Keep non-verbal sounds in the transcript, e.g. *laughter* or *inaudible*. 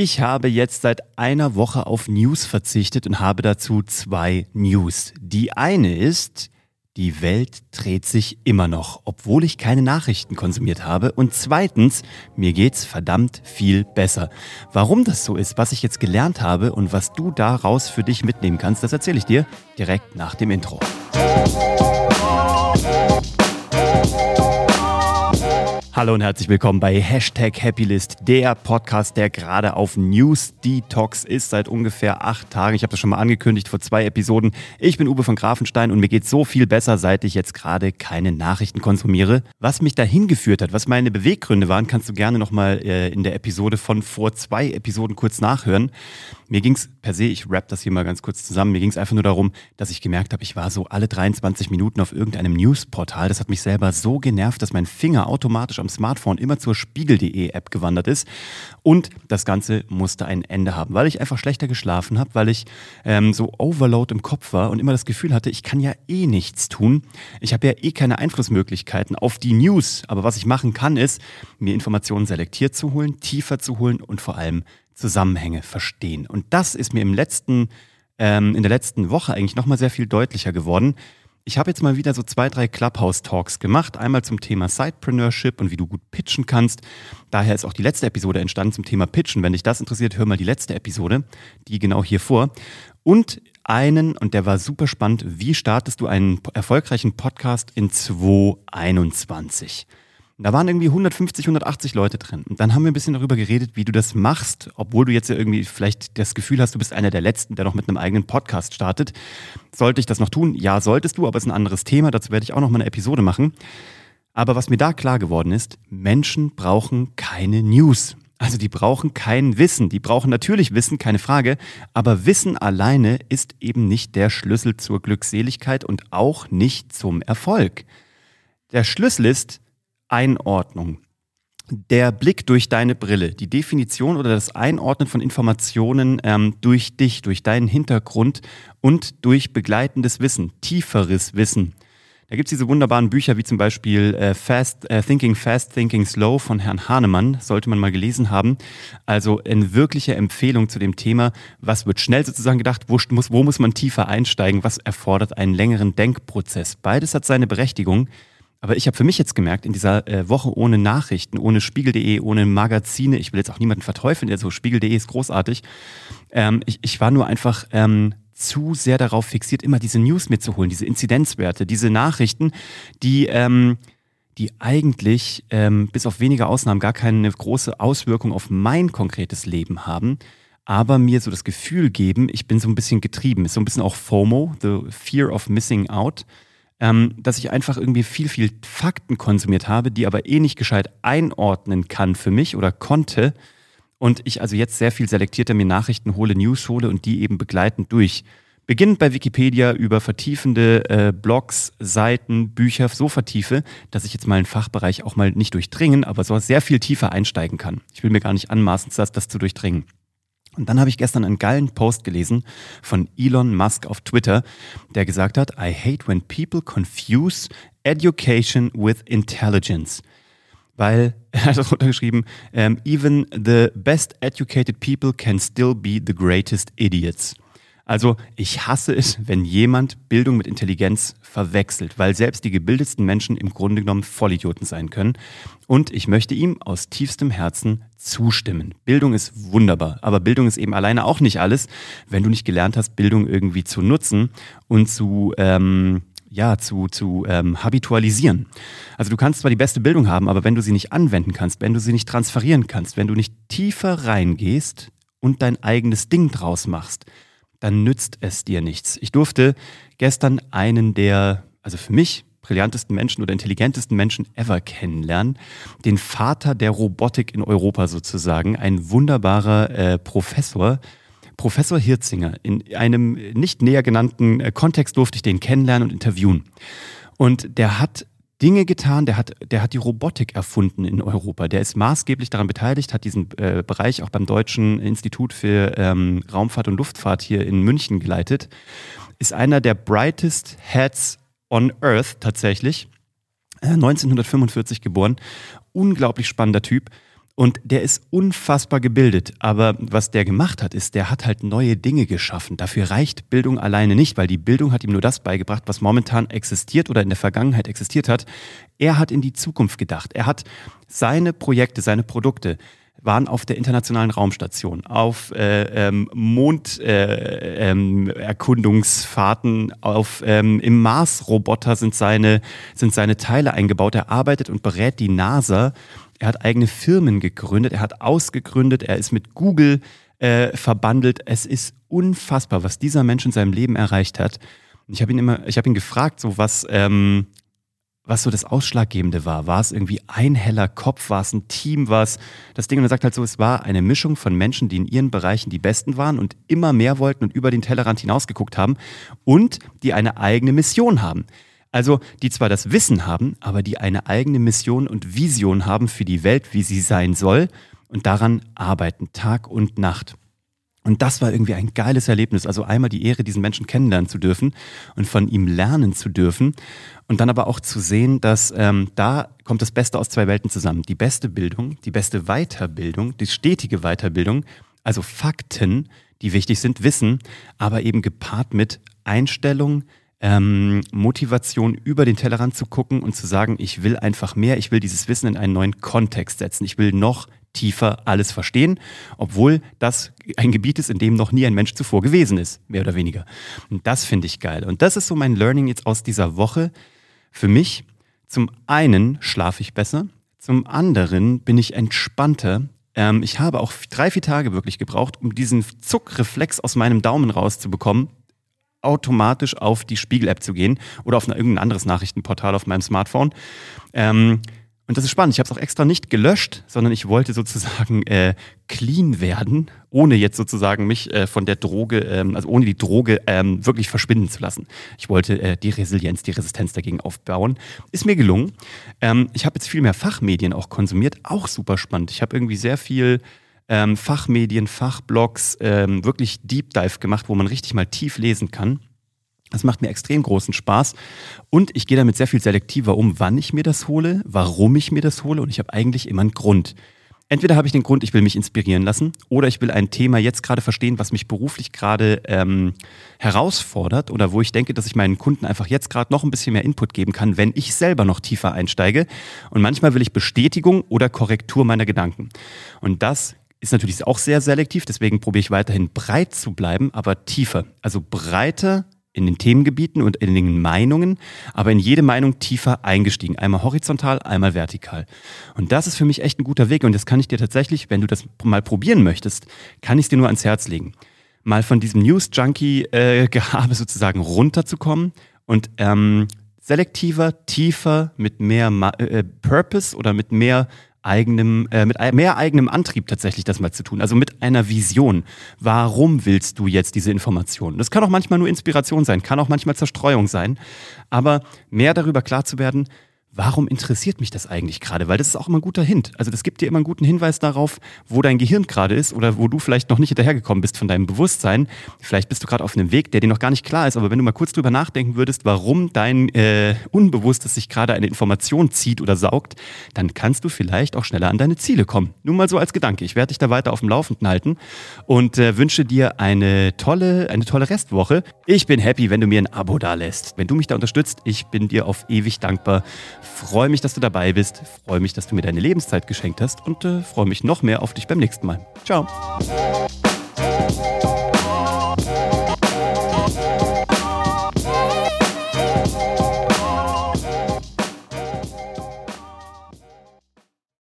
Ich habe jetzt seit einer Woche auf News verzichtet und habe dazu zwei News. Die eine ist, die Welt dreht sich immer noch, obwohl ich keine Nachrichten konsumiert habe. Und zweitens, mir geht's verdammt viel besser. Warum das so ist, was ich jetzt gelernt habe und was du daraus für dich mitnehmen kannst, das erzähle ich dir direkt nach dem Intro. Hallo und herzlich willkommen bei Hashtag Happylist, der Podcast, der gerade auf News Detox ist seit ungefähr acht Tagen. Ich habe das schon mal angekündigt vor zwei Episoden. Ich bin Uwe von Grafenstein und mir geht so viel besser, seit ich jetzt gerade keine Nachrichten konsumiere. Was mich dahin geführt hat, was meine Beweggründe waren, kannst du gerne nochmal äh, in der Episode von vor zwei Episoden kurz nachhören. Mir ging es per se, ich rap das hier mal ganz kurz zusammen, mir ging es einfach nur darum, dass ich gemerkt habe, ich war so alle 23 Minuten auf irgendeinem Newsportal. Das hat mich selber so genervt, dass mein Finger automatisch am Smartphone immer zur Spiegel.de App gewandert ist. Und das Ganze musste ein Ende haben, weil ich einfach schlechter geschlafen habe, weil ich ähm, so Overload im Kopf war und immer das Gefühl hatte, ich kann ja eh nichts tun. Ich habe ja eh keine Einflussmöglichkeiten auf die News. Aber was ich machen kann, ist, mir Informationen selektiert zu holen, tiefer zu holen und vor allem Zusammenhänge verstehen. Und das ist mir im letzten, ähm, in der letzten Woche eigentlich nochmal sehr viel deutlicher geworden. Ich habe jetzt mal wieder so zwei, drei Clubhouse-Talks gemacht. Einmal zum Thema Sidepreneurship und wie du gut pitchen kannst. Daher ist auch die letzte Episode entstanden zum Thema Pitchen. Wenn dich das interessiert, hör mal die letzte Episode, die genau hier vor. Und einen, und der war super spannend, wie startest du einen erfolgreichen Podcast in 2021? Da waren irgendwie 150, 180 Leute drin. Und dann haben wir ein bisschen darüber geredet, wie du das machst, obwohl du jetzt ja irgendwie vielleicht das Gefühl hast, du bist einer der Letzten, der noch mit einem eigenen Podcast startet. Sollte ich das noch tun? Ja, solltest du, aber es ist ein anderes Thema. Dazu werde ich auch noch mal eine Episode machen. Aber was mir da klar geworden ist, Menschen brauchen keine News. Also die brauchen kein Wissen. Die brauchen natürlich Wissen, keine Frage. Aber Wissen alleine ist eben nicht der Schlüssel zur Glückseligkeit und auch nicht zum Erfolg. Der Schlüssel ist, Einordnung. Der Blick durch deine Brille, die Definition oder das Einordnen von Informationen ähm, durch dich, durch deinen Hintergrund und durch begleitendes Wissen, tieferes Wissen. Da gibt es diese wunderbaren Bücher wie zum Beispiel äh, Fast, äh, Thinking Fast, Thinking Slow von Herrn Hahnemann, sollte man mal gelesen haben. Also eine wirkliche Empfehlung zu dem Thema, was wird schnell sozusagen gedacht, wo muss, wo muss man tiefer einsteigen, was erfordert einen längeren Denkprozess. Beides hat seine Berechtigung. Aber ich habe für mich jetzt gemerkt, in dieser äh, Woche ohne Nachrichten, ohne Spiegel.de, ohne Magazine, ich will jetzt auch niemanden verteufeln, der so Spiegel.de ist großartig. Ähm, ich, ich war nur einfach ähm, zu sehr darauf fixiert, immer diese News mitzuholen, diese Inzidenzwerte, diese Nachrichten, die, ähm, die eigentlich ähm, bis auf wenige Ausnahmen gar keine große Auswirkung auf mein konkretes Leben haben aber mir so das Gefühl geben, ich bin so ein bisschen getrieben. Ist so ein bisschen auch FOMO, the fear of missing out ähm, dass ich einfach irgendwie viel, viel Fakten konsumiert habe, die aber eh nicht gescheit einordnen kann für mich oder konnte. Und ich also jetzt sehr viel selektierter mir Nachrichten hole, News hole und die eben begleitend durch. Beginnend bei Wikipedia über vertiefende äh, Blogs, Seiten, Bücher so vertiefe, dass ich jetzt mal einen Fachbereich auch mal nicht durchdringen, aber so sehr viel tiefer einsteigen kann. Ich will mir gar nicht anmaßen, das, das zu durchdringen. Und dann habe ich gestern einen geilen Post gelesen von Elon Musk auf Twitter, der gesagt hat, I hate when people confuse education with intelligence. Weil *laughs* er hat auch runtergeschrieben, ähm, even the best educated people can still be the greatest idiots. Also ich hasse es, wenn jemand Bildung mit Intelligenz verwechselt, weil selbst die gebildetsten Menschen im Grunde genommen Vollidioten sein können. Und ich möchte ihm aus tiefstem Herzen zustimmen. Bildung ist wunderbar, aber Bildung ist eben alleine auch nicht alles, wenn du nicht gelernt hast, Bildung irgendwie zu nutzen und zu ähm, ja, zu, zu ähm, habitualisieren. Also du kannst zwar die beste Bildung haben, aber wenn du sie nicht anwenden kannst, wenn du sie nicht transferieren kannst, wenn du nicht tiefer reingehst und dein eigenes Ding draus machst, dann nützt es dir nichts. Ich durfte gestern einen der, also für mich, brillantesten Menschen oder intelligentesten Menschen ever kennenlernen. Den Vater der Robotik in Europa sozusagen. Ein wunderbarer äh, Professor. Professor Hirzinger. In einem nicht näher genannten äh, Kontext durfte ich den kennenlernen und interviewen. Und der hat Dinge getan, der hat, der hat die Robotik erfunden in Europa. Der ist maßgeblich daran beteiligt, hat diesen äh, Bereich auch beim Deutschen Institut für ähm, Raumfahrt und Luftfahrt hier in München geleitet. Ist einer der brightest heads on Earth tatsächlich. Äh, 1945 geboren. Unglaublich spannender Typ. Und der ist unfassbar gebildet. Aber was der gemacht hat, ist, der hat halt neue Dinge geschaffen. Dafür reicht Bildung alleine nicht, weil die Bildung hat ihm nur das beigebracht, was momentan existiert oder in der Vergangenheit existiert hat. Er hat in die Zukunft gedacht. Er hat seine Projekte, seine Produkte waren auf der internationalen Raumstation, auf äh, ähm, Monderkundungsfahrten, äh, ähm, auf ähm, im Mars-Roboter sind seine sind seine Teile eingebaut. Er arbeitet und berät die NASA er hat eigene Firmen gegründet, er hat ausgegründet, er ist mit Google äh, verbandelt. Es ist unfassbar, was dieser Mensch in seinem Leben erreicht hat. Ich habe ihn immer, ich habe ihn gefragt, so was, ähm, was so das Ausschlaggebende war. War es irgendwie ein heller Kopf? War es ein Team? War es das Ding? Und er sagt halt so, es war eine Mischung von Menschen, die in ihren Bereichen die Besten waren und immer mehr wollten und über den Tellerrand hinausgeguckt haben und die eine eigene Mission haben. Also die zwar das Wissen haben, aber die eine eigene Mission und Vision haben für die Welt, wie sie sein soll und daran arbeiten, Tag und Nacht. Und das war irgendwie ein geiles Erlebnis. Also einmal die Ehre, diesen Menschen kennenlernen zu dürfen und von ihm lernen zu dürfen. Und dann aber auch zu sehen, dass ähm, da kommt das Beste aus zwei Welten zusammen. Die beste Bildung, die beste Weiterbildung, die stetige Weiterbildung, also Fakten, die wichtig sind, Wissen, aber eben gepaart mit Einstellung, ähm, Motivation, über den Tellerrand zu gucken und zu sagen, ich will einfach mehr, ich will dieses Wissen in einen neuen Kontext setzen, ich will noch tiefer alles verstehen, obwohl das ein Gebiet ist, in dem noch nie ein Mensch zuvor gewesen ist, mehr oder weniger. Und das finde ich geil. Und das ist so mein Learning jetzt aus dieser Woche. Für mich, zum einen schlafe ich besser, zum anderen bin ich entspannter. Ähm, ich habe auch drei, vier Tage wirklich gebraucht, um diesen Zuckreflex aus meinem Daumen rauszubekommen, automatisch auf die Spiegel-App zu gehen oder auf irgendein anderes Nachrichtenportal auf meinem Smartphone. Ähm, und das ist spannend. Ich habe es auch extra nicht gelöscht, sondern ich wollte sozusagen äh, clean werden, ohne jetzt sozusagen mich äh, von der Droge, ähm, also ohne die Droge ähm, wirklich verschwinden zu lassen. Ich wollte äh, die Resilienz, die Resistenz dagegen aufbauen. Ist mir gelungen. Ähm, ich habe jetzt viel mehr Fachmedien auch konsumiert, auch super spannend. Ich habe irgendwie sehr viel ähm, Fachmedien, Fachblogs, ähm, wirklich Deep Dive gemacht, wo man richtig mal tief lesen kann. Das macht mir extrem großen Spaß und ich gehe damit sehr viel selektiver um, wann ich mir das hole, warum ich mir das hole und ich habe eigentlich immer einen Grund. Entweder habe ich den Grund, ich will mich inspirieren lassen oder ich will ein Thema jetzt gerade verstehen, was mich beruflich gerade ähm, herausfordert oder wo ich denke, dass ich meinen Kunden einfach jetzt gerade noch ein bisschen mehr Input geben kann, wenn ich selber noch tiefer einsteige. Und manchmal will ich Bestätigung oder Korrektur meiner Gedanken. Und das ist natürlich auch sehr selektiv, deswegen probiere ich weiterhin breit zu bleiben, aber tiefer. Also breiter in den Themengebieten und in den Meinungen, aber in jede Meinung tiefer eingestiegen. Einmal horizontal, einmal vertikal. Und das ist für mich echt ein guter Weg und das kann ich dir tatsächlich, wenn du das mal probieren möchtest, kann ich es dir nur ans Herz legen. Mal von diesem News-Junkie-Gehabe äh, *laughs* sozusagen runterzukommen und ähm, selektiver, tiefer, mit mehr Ma äh, Purpose oder mit mehr eigenem, äh, mit mehr eigenem Antrieb tatsächlich das mal zu tun. Also mit einer Vision. Warum willst du jetzt diese Informationen? Das kann auch manchmal nur Inspiration sein, kann auch manchmal Zerstreuung sein. Aber mehr darüber klar zu werden, warum interessiert mich das eigentlich gerade? Weil das ist auch immer ein guter Hint. Also das gibt dir immer einen guten Hinweis darauf, wo dein Gehirn gerade ist oder wo du vielleicht noch nicht hinterhergekommen bist von deinem Bewusstsein. Vielleicht bist du gerade auf einem Weg, der dir noch gar nicht klar ist. Aber wenn du mal kurz drüber nachdenken würdest, warum dein äh, Unbewusstes sich gerade eine Information zieht oder saugt, dann kannst du vielleicht auch schneller an deine Ziele kommen. Nur mal so als Gedanke. Ich werde dich da weiter auf dem Laufenden halten und äh, wünsche dir eine tolle, eine tolle Restwoche. Ich bin happy, wenn du mir ein Abo da lässt. Wenn du mich da unterstützt, ich bin dir auf ewig dankbar. Freue mich, dass du dabei bist. Freue mich, dass du mir deine Lebenszeit geschenkt hast und äh, freue mich noch mehr auf dich beim nächsten Mal. Ciao.